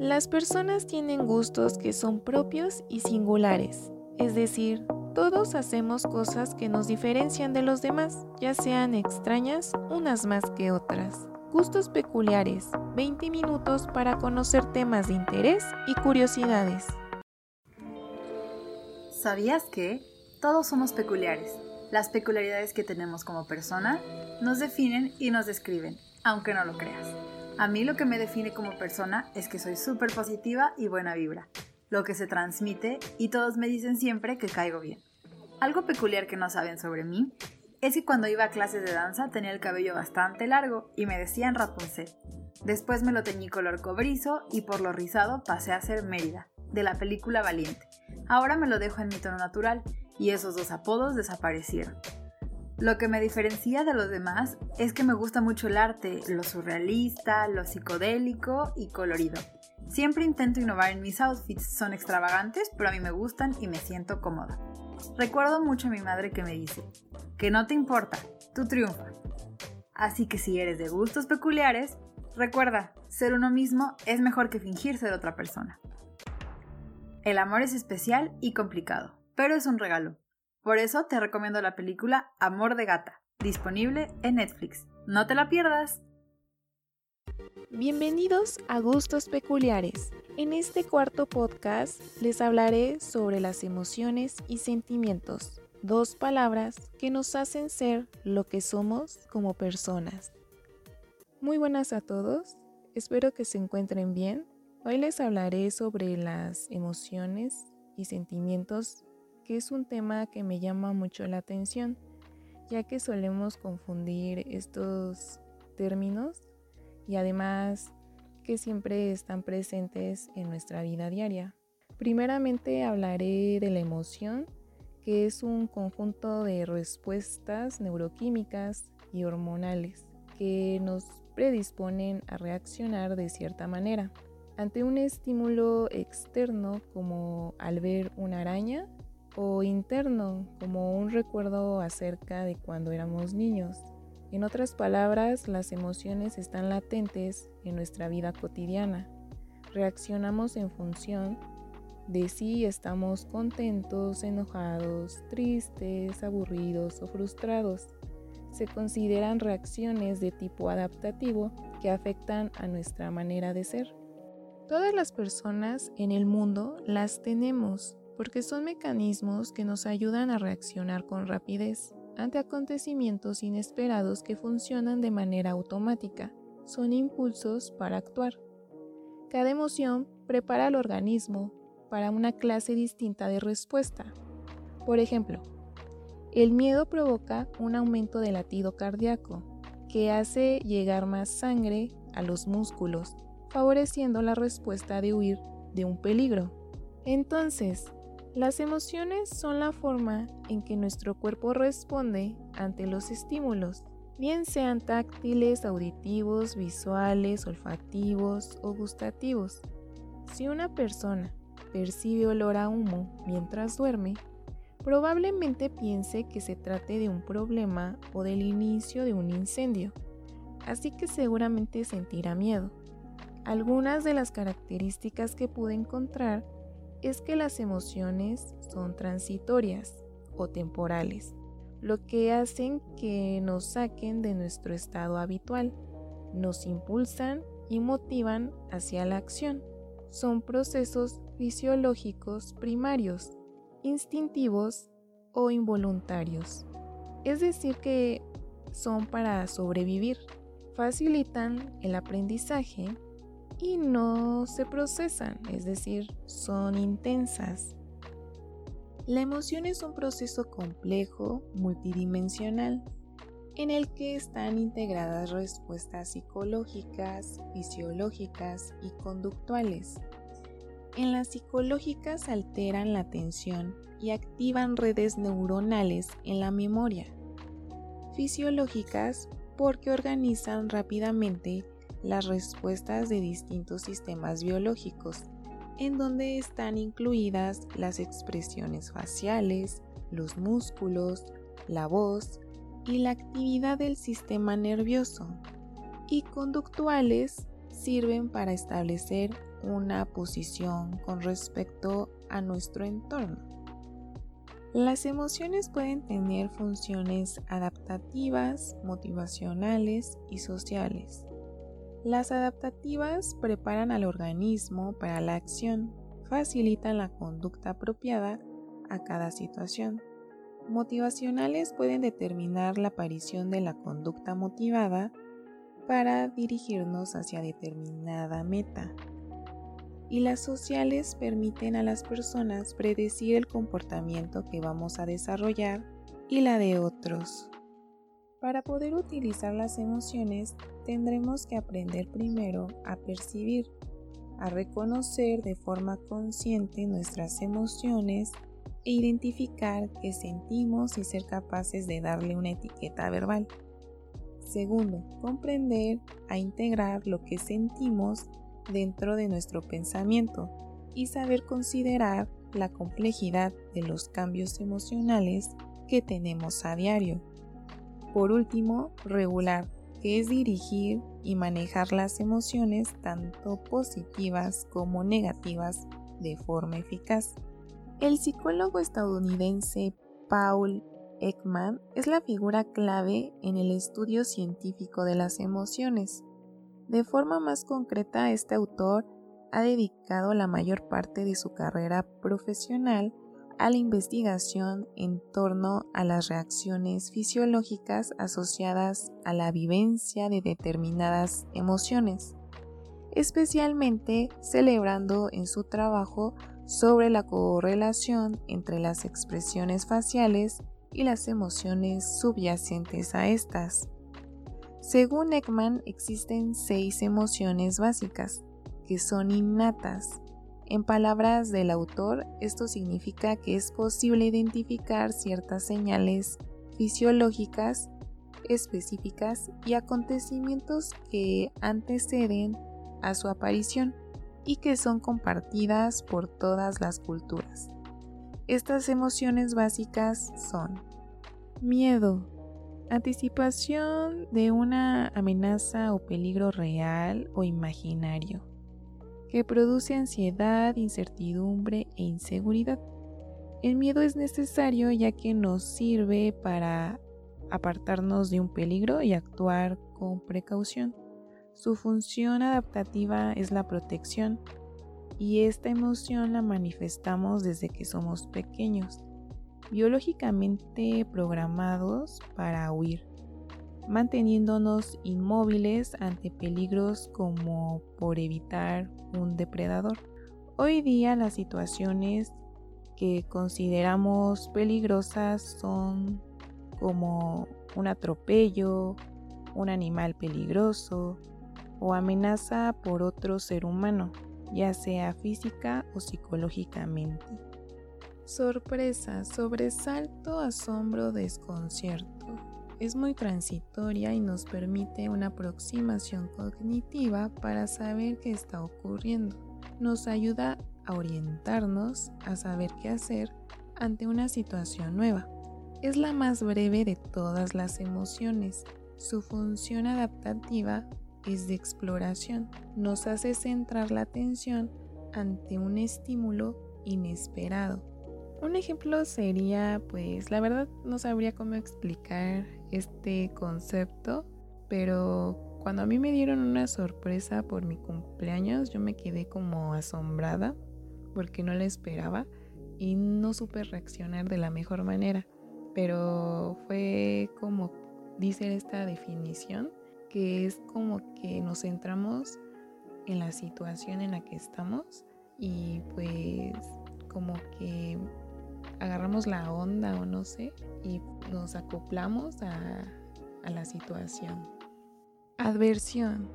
Las personas tienen gustos que son propios y singulares, es decir, todos hacemos cosas que nos diferencian de los demás, ya sean extrañas unas más que otras. Gustos peculiares, 20 minutos para conocer temas de interés y curiosidades. ¿Sabías que todos somos peculiares? Las peculiaridades que tenemos como persona nos definen y nos describen, aunque no lo creas. A mí lo que me define como persona es que soy súper positiva y buena vibra, lo que se transmite y todos me dicen siempre que caigo bien. Algo peculiar que no saben sobre mí es que cuando iba a clases de danza tenía el cabello bastante largo y me decían Rapunzel. Después me lo teñí color cobrizo y por lo rizado pasé a ser Mérida, de la película Valiente. Ahora me lo dejo en mi tono natural y esos dos apodos desaparecieron. Lo que me diferencia de los demás es que me gusta mucho el arte, lo surrealista, lo psicodélico y colorido. Siempre intento innovar en mis outfits, son extravagantes, pero a mí me gustan y me siento cómoda. Recuerdo mucho a mi madre que me dice, que no te importa, tú triunfas. Así que si eres de gustos peculiares, recuerda, ser uno mismo es mejor que fingir ser otra persona. El amor es especial y complicado, pero es un regalo. Por eso te recomiendo la película Amor de Gata, disponible en Netflix. No te la pierdas. Bienvenidos a Gustos Peculiares. En este cuarto podcast les hablaré sobre las emociones y sentimientos, dos palabras que nos hacen ser lo que somos como personas. Muy buenas a todos, espero que se encuentren bien. Hoy les hablaré sobre las emociones y sentimientos, que es un tema que me llama mucho la atención, ya que solemos confundir estos términos y además que siempre están presentes en nuestra vida diaria. Primeramente hablaré de la emoción, que es un conjunto de respuestas neuroquímicas y hormonales que nos predisponen a reaccionar de cierta manera. Ante un estímulo externo como al ver una araña o interno como un recuerdo acerca de cuando éramos niños. En otras palabras, las emociones están latentes en nuestra vida cotidiana. Reaccionamos en función de si estamos contentos, enojados, tristes, aburridos o frustrados. Se consideran reacciones de tipo adaptativo que afectan a nuestra manera de ser. Todas las personas en el mundo las tenemos porque son mecanismos que nos ayudan a reaccionar con rapidez ante acontecimientos inesperados que funcionan de manera automática. Son impulsos para actuar. Cada emoción prepara al organismo para una clase distinta de respuesta. Por ejemplo, el miedo provoca un aumento del latido cardíaco, que hace llegar más sangre a los músculos, favoreciendo la respuesta de huir de un peligro. Entonces, las emociones son la forma en que nuestro cuerpo responde ante los estímulos, bien sean táctiles, auditivos, visuales, olfativos o gustativos. Si una persona percibe olor a humo mientras duerme, probablemente piense que se trate de un problema o del inicio de un incendio, así que seguramente sentirá miedo. Algunas de las características que pude encontrar es que las emociones son transitorias o temporales, lo que hacen que nos saquen de nuestro estado habitual, nos impulsan y motivan hacia la acción. Son procesos fisiológicos primarios, instintivos o involuntarios. Es decir, que son para sobrevivir, facilitan el aprendizaje y no se procesan, es decir, son intensas. La emoción es un proceso complejo, multidimensional, en el que están integradas respuestas psicológicas, fisiológicas y conductuales. En las psicológicas alteran la atención y activan redes neuronales en la memoria. Fisiológicas porque organizan rápidamente las respuestas de distintos sistemas biológicos, en donde están incluidas las expresiones faciales, los músculos, la voz y la actividad del sistema nervioso, y conductuales sirven para establecer una posición con respecto a nuestro entorno. Las emociones pueden tener funciones adaptativas, motivacionales y sociales. Las adaptativas preparan al organismo para la acción, facilitan la conducta apropiada a cada situación. Motivacionales pueden determinar la aparición de la conducta motivada para dirigirnos hacia determinada meta. Y las sociales permiten a las personas predecir el comportamiento que vamos a desarrollar y la de otros. Para poder utilizar las emociones tendremos que aprender primero a percibir, a reconocer de forma consciente nuestras emociones e identificar qué sentimos y ser capaces de darle una etiqueta verbal. Segundo, comprender a integrar lo que sentimos dentro de nuestro pensamiento y saber considerar la complejidad de los cambios emocionales que tenemos a diario. Por último, regular, que es dirigir y manejar las emociones tanto positivas como negativas de forma eficaz. El psicólogo estadounidense Paul Ekman es la figura clave en el estudio científico de las emociones. De forma más concreta, este autor ha dedicado la mayor parte de su carrera profesional a la investigación en torno a las reacciones fisiológicas asociadas a la vivencia de determinadas emociones, especialmente celebrando en su trabajo sobre la correlación entre las expresiones faciales y las emociones subyacentes a estas. Según Ekman, existen seis emociones básicas, que son innatas. En palabras del autor, esto significa que es posible identificar ciertas señales fisiológicas específicas y acontecimientos que anteceden a su aparición y que son compartidas por todas las culturas. Estas emociones básicas son miedo, anticipación de una amenaza o peligro real o imaginario, que produce ansiedad, incertidumbre e inseguridad. El miedo es necesario ya que nos sirve para apartarnos de un peligro y actuar con precaución. Su función adaptativa es la protección y esta emoción la manifestamos desde que somos pequeños, biológicamente programados para huir, manteniéndonos inmóviles ante peligros como por evitar un depredador. Hoy día las situaciones que consideramos peligrosas son como un atropello, un animal peligroso o amenaza por otro ser humano ya sea física o psicológicamente. Sorpresa, sobresalto, asombro, desconcierto. Es muy transitoria y nos permite una aproximación cognitiva para saber qué está ocurriendo. Nos ayuda a orientarnos, a saber qué hacer ante una situación nueva. Es la más breve de todas las emociones. Su función adaptativa es de exploración. Nos hace centrar la atención ante un estímulo inesperado. Un ejemplo sería, pues la verdad no sabría cómo explicar este concepto, pero cuando a mí me dieron una sorpresa por mi cumpleaños, yo me quedé como asombrada porque no la esperaba y no supe reaccionar de la mejor manera. Pero fue como dice esta definición, que es como que nos centramos en la situación en la que estamos y pues como que agarramos la onda o no sé y nos acoplamos a, la situación. Adversión.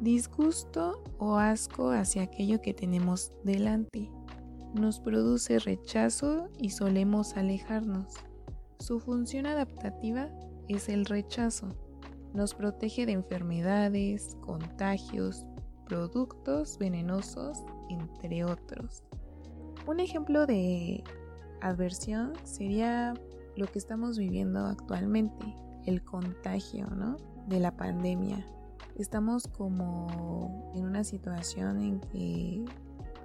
Disgusto o asco hacia aquello que tenemos delante. Nos produce rechazo y solemos alejarnos. Su función adaptativa es el rechazo nos protege de enfermedades, contagios, productos venenosos, entre otros. Un ejemplo de adversión sería lo que estamos viviendo actualmente, el contagio de la pandemia. estamos como en una situación en que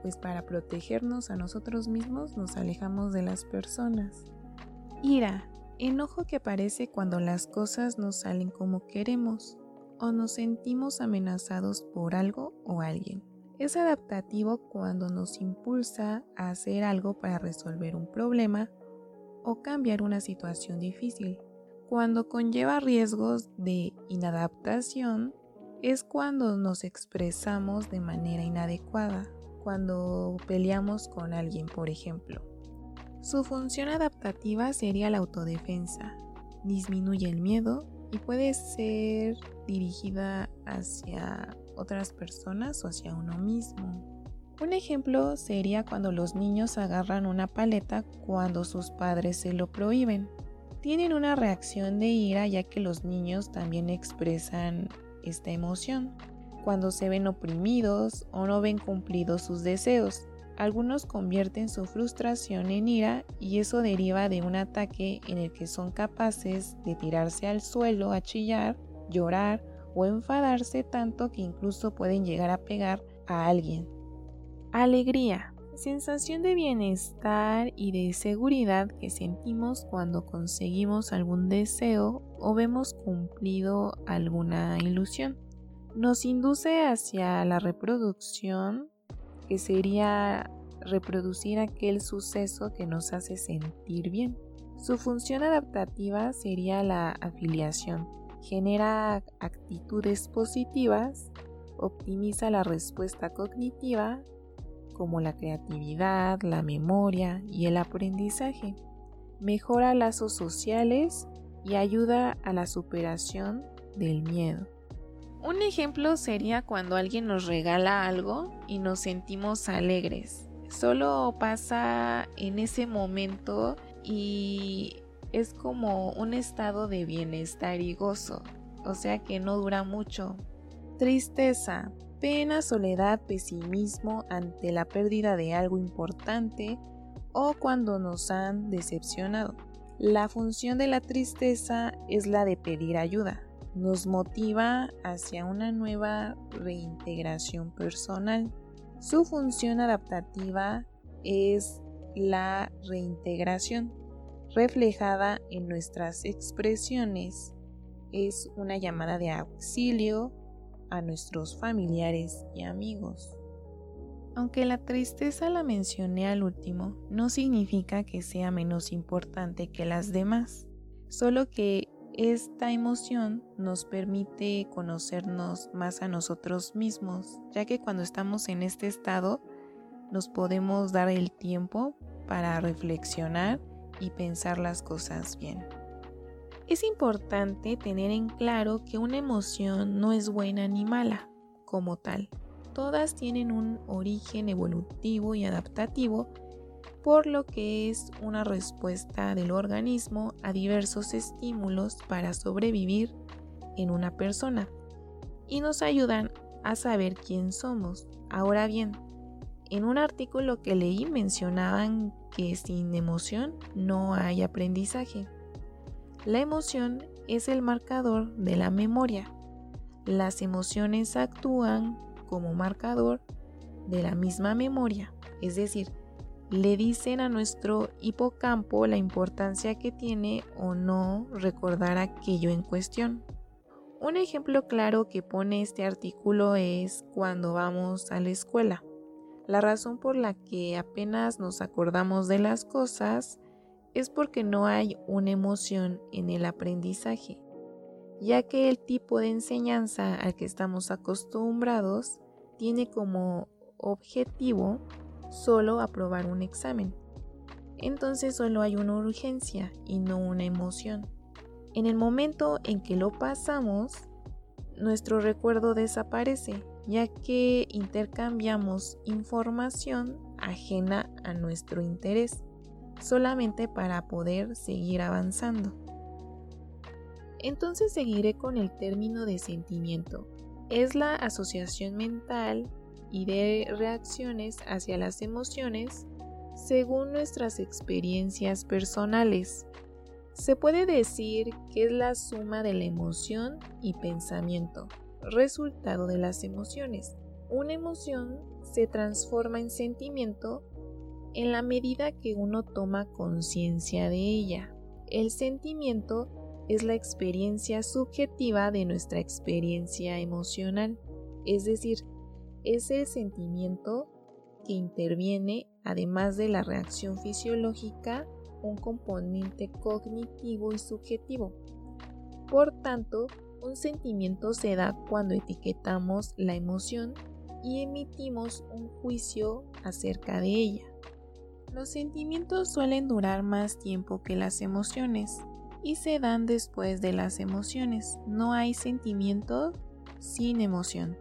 pues para protegernos a nosotros mismos nos alejamos de las personas. Ira, enojo que aparece cuando las cosas no salen como queremos o nos sentimos amenazados por algo o alguien. Es adaptativo cuando nos impulsa a hacer algo para resolver un problema o cambiar una situación difícil. Cuando conlleva riesgos de inadaptación es cuando nos expresamos de manera inadecuada, cuando peleamos con alguien, por ejemplo. Su función adaptativa sería la autodefensa. Disminuye el miedo y puede ser dirigida hacia otras personas o hacia uno mismo. Un ejemplo sería cuando los niños agarran una paleta cuando sus padres se lo prohíben. Tienen una reacción de ira ya que los niños también expresan esta emoción cuando se ven oprimidos o no ven cumplidos sus deseos. Algunos convierten su frustración en ira y eso deriva de un ataque en el que son capaces de tirarse al suelo a chillar, llorar o enfadarse tanto que incluso pueden llegar a pegar a alguien. Alegría. Sensación de bienestar y de seguridad que sentimos cuando conseguimos algún deseo o vemos cumplido alguna ilusión. Nos induce hacia la reproducción, que sería reproducir aquel suceso que nos hace sentir bien. Su función adaptativa sería la afiliación, genera actitudes positivas, optimiza la respuesta cognitiva, como la creatividad, la memoria y el aprendizaje, mejora lazos sociales y ayuda a la superación del miedo. Un ejemplo sería cuando alguien nos regala algo y nos sentimos alegres. Solo pasa en ese momento y es como un estado de bienestar y gozo, o sea que no dura mucho. Tristeza, pena, soledad, pesimismo ante la pérdida de algo importante o cuando nos han decepcionado. La función de la tristeza es la de pedir ayuda. Nos motiva hacia una nueva reintegración personal. Su función adaptativa es la reintegración reflejada en nuestras expresiones. Es una llamada de auxilio a nuestros familiares y amigos. Aunque la tristeza la mencioné al último, no significa que sea menos importante que las demás, solo que esta emoción nos permite conocernos más a nosotros mismos, ya que cuando estamos en este estado nos podemos dar el tiempo para reflexionar y pensar las cosas bien. Es importante tener en claro que una emoción no es buena ni mala como tal. Todas tienen un origen evolutivo y adaptativo, por lo que es una respuesta del organismo a diversos estímulos para sobrevivir en una persona y nos ayudan a saber quién somos. Ahora bien, en un artículo que leí mencionaban que sin emoción no hay aprendizaje. La emoción es el marcador de la memoria. Las emociones actúan como marcador de la misma memoria, es decir, le dicen a nuestro hipocampo la importancia que tiene o no recordar aquello en cuestión. Un ejemplo claro que pone este artículo es cuando vamos a la escuela. La razón por la que apenas nos acordamos de las cosas es porque no hay una emoción en el aprendizaje, ya que el tipo de enseñanza al que estamos acostumbrados tiene como objetivo solo aprobar un examen. Entonces solo hay una urgencia y no una emoción. En el momento en que lo pasamos, nuestro recuerdo desaparece ya que intercambiamos información ajena a nuestro interés, solamente para poder seguir avanzando. Entonces seguiré con el término de sentimiento. Es la asociación mental y de reacciones hacia las emociones según nuestras experiencias personales. Se puede decir que es la suma de la emoción y pensamiento resultado de las emociones. Una emoción se transforma en sentimiento en la medida que uno toma conciencia de ella. El sentimiento es la experiencia subjetiva de nuestra experiencia emocional, es decir, es el sentimiento que interviene, además de la reacción fisiológica, un componente cognitivo y subjetivo. Por tanto, un sentimiento se da cuando etiquetamos la emoción y emitimos un juicio acerca de ella. Los sentimientos suelen durar más tiempo que las emociones y se dan después de las emociones. No hay sentimiento sin emoción.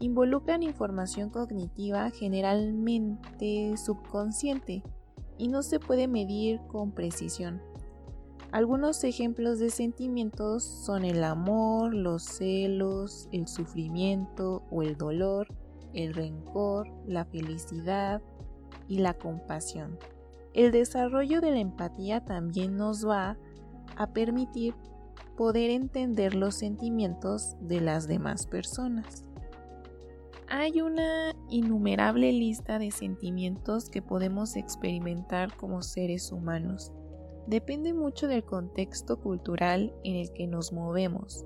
Involucran información cognitiva generalmente subconsciente y no se puede medir con precisión. Algunos ejemplos de sentimientos son el amor, los celos, el sufrimiento o el dolor, el rencor, la felicidad y la compasión. El desarrollo de la empatía también nos va a permitir poder entender los sentimientos de las demás personas. Hay una innumerable lista de sentimientos que podemos experimentar como seres humanos depende mucho del contexto cultural en el que nos movemos,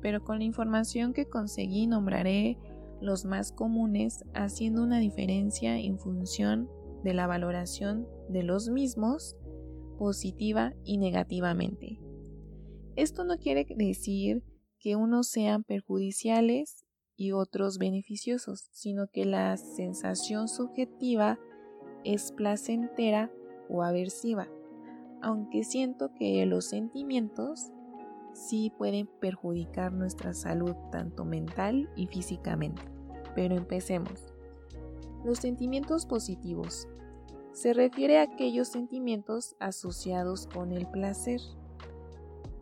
pero con la información que conseguí nombraré los más comunes haciendo una diferencia en función de la valoración de los mismos positiva y negativamente. Esto no quiere decir que unos sean perjudiciales y otros beneficiosos, sino que la sensación subjetiva es placentera o aversiva aunque siento que los sentimientos sí pueden perjudicar nuestra salud tanto mental y físicamente. Pero empecemos. Los sentimientos positivos. Se refiere a aquellos sentimientos asociados con el placer.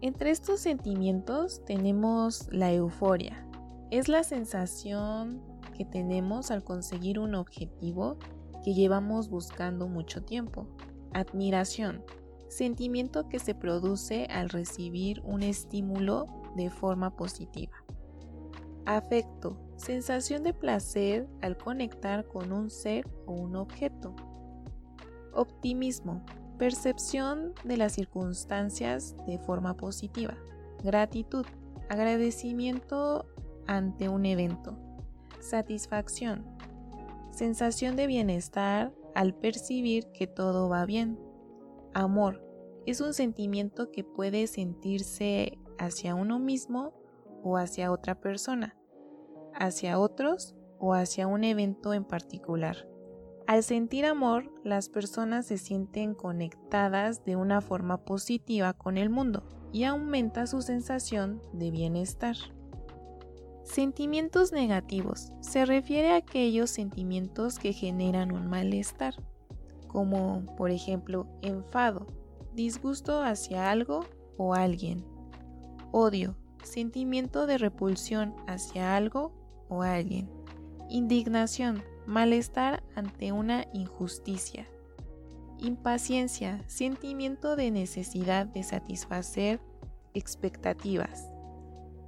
Entre estos sentimientos tenemos la euforia. Es la sensación que tenemos al conseguir un objetivo que llevamos buscando mucho tiempo. Admiración sentimiento que se produce al recibir un estímulo de forma positiva. Afecto, sensación de placer al conectar con un ser o un objeto. Optimismo, percepción de las circunstancias de forma positiva. Gratitud, agradecimiento ante un evento. Satisfacción, sensación de bienestar al percibir que todo va bien. Amor es un sentimiento que puede sentirse hacia uno mismo o hacia otra persona, hacia otros o hacia un evento en particular. Al sentir amor, las personas se sienten conectadas de una forma positiva con el mundo y aumenta su sensación de bienestar. Sentimientos negativos. Se refiere a aquellos sentimientos que generan un malestar como por ejemplo enfado, disgusto hacia algo o alguien, odio, sentimiento de repulsión hacia algo o alguien, indignación, malestar ante una injusticia, impaciencia, sentimiento de necesidad de satisfacer expectativas,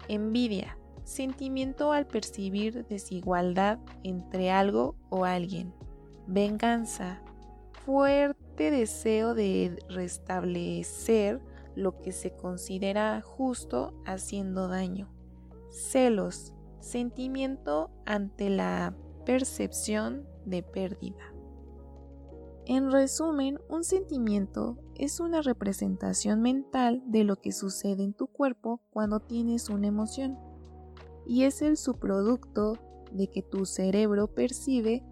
envidia, sentimiento al percibir desigualdad entre algo o alguien, venganza, fuerte deseo de restablecer lo que se considera justo haciendo daño. Celos, sentimiento ante la percepción de pérdida. En resumen, un sentimiento es una representación mental de lo que sucede en tu cuerpo cuando tienes una emoción y es el subproducto de que tu cerebro percibe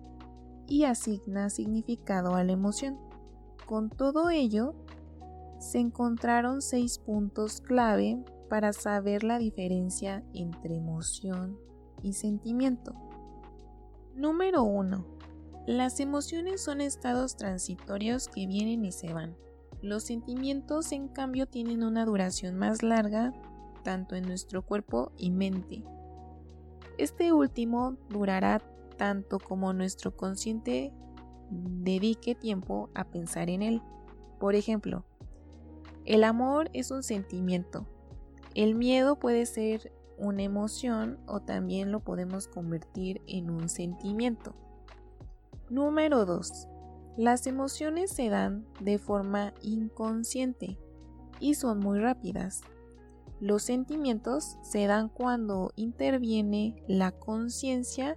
y asigna significado a la emoción. Con todo ello, se encontraron seis puntos clave para saber la diferencia entre emoción y sentimiento. Número 1. Las emociones son estados transitorios que vienen y se van. Los sentimientos, en cambio, tienen una duración más larga, tanto en nuestro cuerpo y mente. Este último durará tanto como nuestro consciente dedique tiempo a pensar en él. Por ejemplo, el amor es un sentimiento. El miedo puede ser una emoción o también lo podemos convertir en un sentimiento. Número 2. Las emociones se dan de forma inconsciente y son muy rápidas. Los sentimientos se dan cuando interviene la conciencia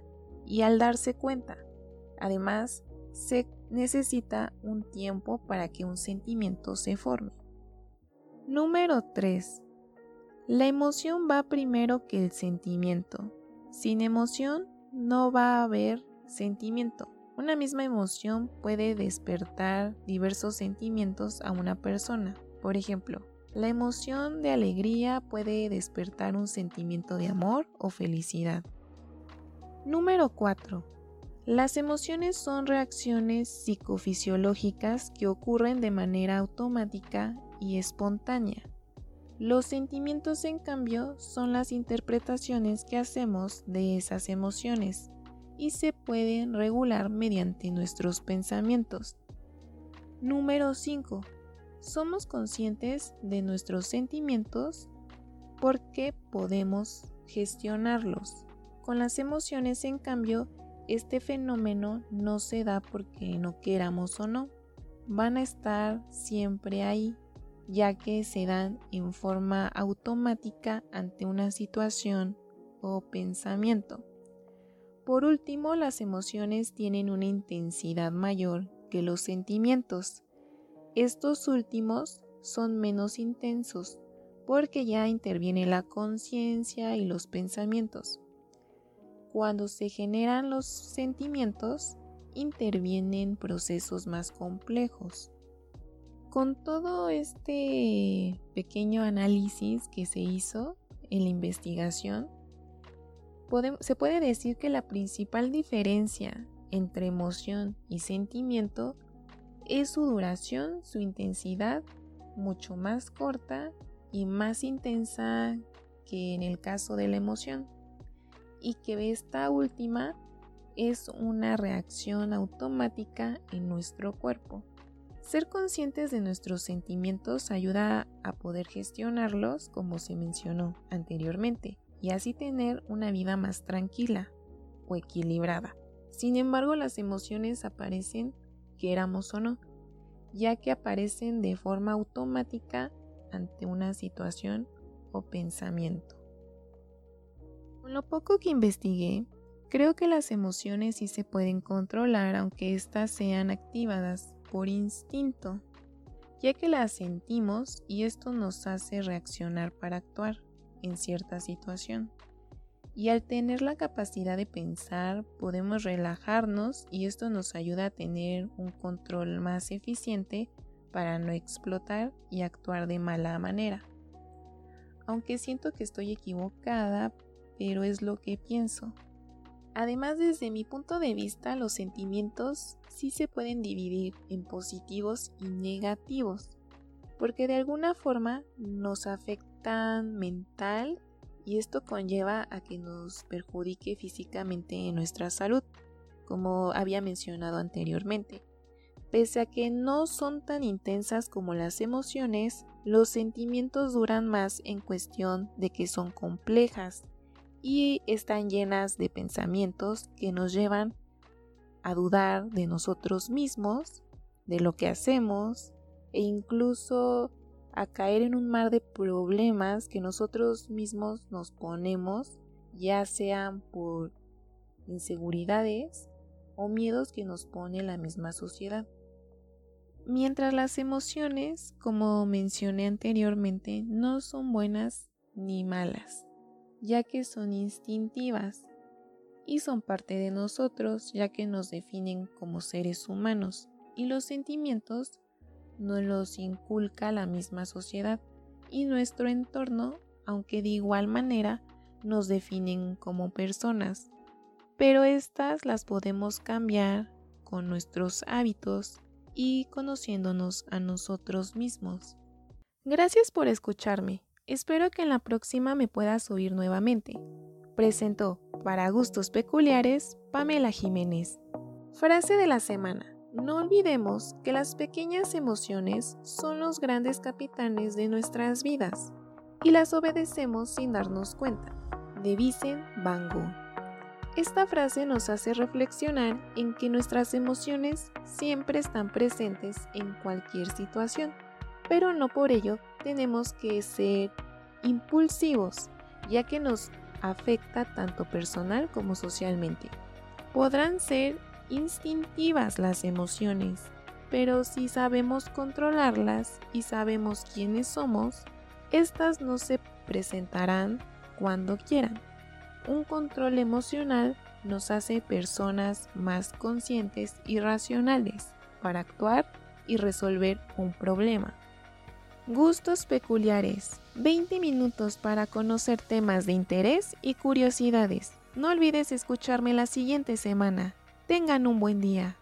y al darse cuenta. Además, se necesita un tiempo para que un sentimiento se forme. Número 3. La emoción va primero que el sentimiento. Sin emoción no va a haber sentimiento. Una misma emoción puede despertar diversos sentimientos a una persona. Por ejemplo, la emoción de alegría puede despertar un sentimiento de amor o felicidad. Número 4. Las emociones son reacciones psicofisiológicas que ocurren de manera automática y espontánea. Los sentimientos, en cambio, son las interpretaciones que hacemos de esas emociones y se pueden regular mediante nuestros pensamientos. Número 5. Somos conscientes de nuestros sentimientos porque podemos gestionarlos. Con las emociones, en cambio, este fenómeno no se da porque no queramos o no. Van a estar siempre ahí, ya que se dan en forma automática ante una situación o pensamiento. Por último, las emociones tienen una intensidad mayor que los sentimientos. Estos últimos son menos intensos porque ya interviene la conciencia y los pensamientos. Cuando se generan los sentimientos, intervienen procesos más complejos. Con todo este pequeño análisis que se hizo en la investigación, se puede decir que la principal diferencia entre emoción y sentimiento es su duración, su intensidad, mucho más corta y más intensa que en el caso de la emoción y que esta última es una reacción automática en nuestro cuerpo. Ser conscientes de nuestros sentimientos ayuda a poder gestionarlos como se mencionó anteriormente y así tener una vida más tranquila o equilibrada. Sin embargo, las emociones aparecen queramos o no, ya que aparecen de forma automática ante una situación o pensamiento. Lo poco que investigué, creo que las emociones sí se pueden controlar aunque éstas sean activadas por instinto, ya que las sentimos y esto nos hace reaccionar para actuar en cierta situación. Y al tener la capacidad de pensar, podemos relajarnos y esto nos ayuda a tener un control más eficiente para no explotar y actuar de mala manera. Aunque siento que estoy equivocada, pero es lo que pienso. Además, desde mi punto de vista, los sentimientos sí se pueden dividir en positivos y negativos, porque de alguna forma nos afectan mental y esto conlleva a que nos perjudique físicamente en nuestra salud, como había mencionado anteriormente. Pese a que no son tan intensas como las emociones, los sentimientos duran más en cuestión de que son complejas y están llenas de pensamientos que nos llevan a dudar de nosotros mismos, de lo que hacemos e incluso a caer en un mar de problemas que nosotros mismos nos ponemos, ya sean por inseguridades o miedos que nos pone la misma sociedad. Mientras las emociones, como mencioné anteriormente, no son buenas ni malas, ya que son instintivas y son parte de nosotros, ya que nos definen como seres humanos y los sentimientos nos los inculca la misma sociedad y nuestro entorno, aunque de igual manera nos definen como personas, pero estas las podemos cambiar con nuestros hábitos y conociéndonos a nosotros mismos. Gracias por escucharme. Espero que en la próxima me puedas oír nuevamente. Presentó, para gustos peculiares, Pamela Jiménez. Frase de la semana. No olvidemos que las pequeñas emociones son los grandes capitanes de nuestras vidas y las obedecemos sin darnos cuenta. de Vincent Van Gogh. Esta frase nos hace reflexionar en que nuestras emociones siempre están presentes en cualquier situación, pero no por ello tenemos que ser impulsivos, ya que nos afecta tanto personal como socialmente. Podrán ser instintivas las emociones, pero si sabemos controlarlas y sabemos quiénes somos, estas no se presentarán cuando quieran. Un control emocional nos hace personas más conscientes y racionales para actuar y resolver un problema. Gustos peculiares. 20 minutos para conocer temas de interés y curiosidades. No olvides escucharme la siguiente semana. Tengan un buen día.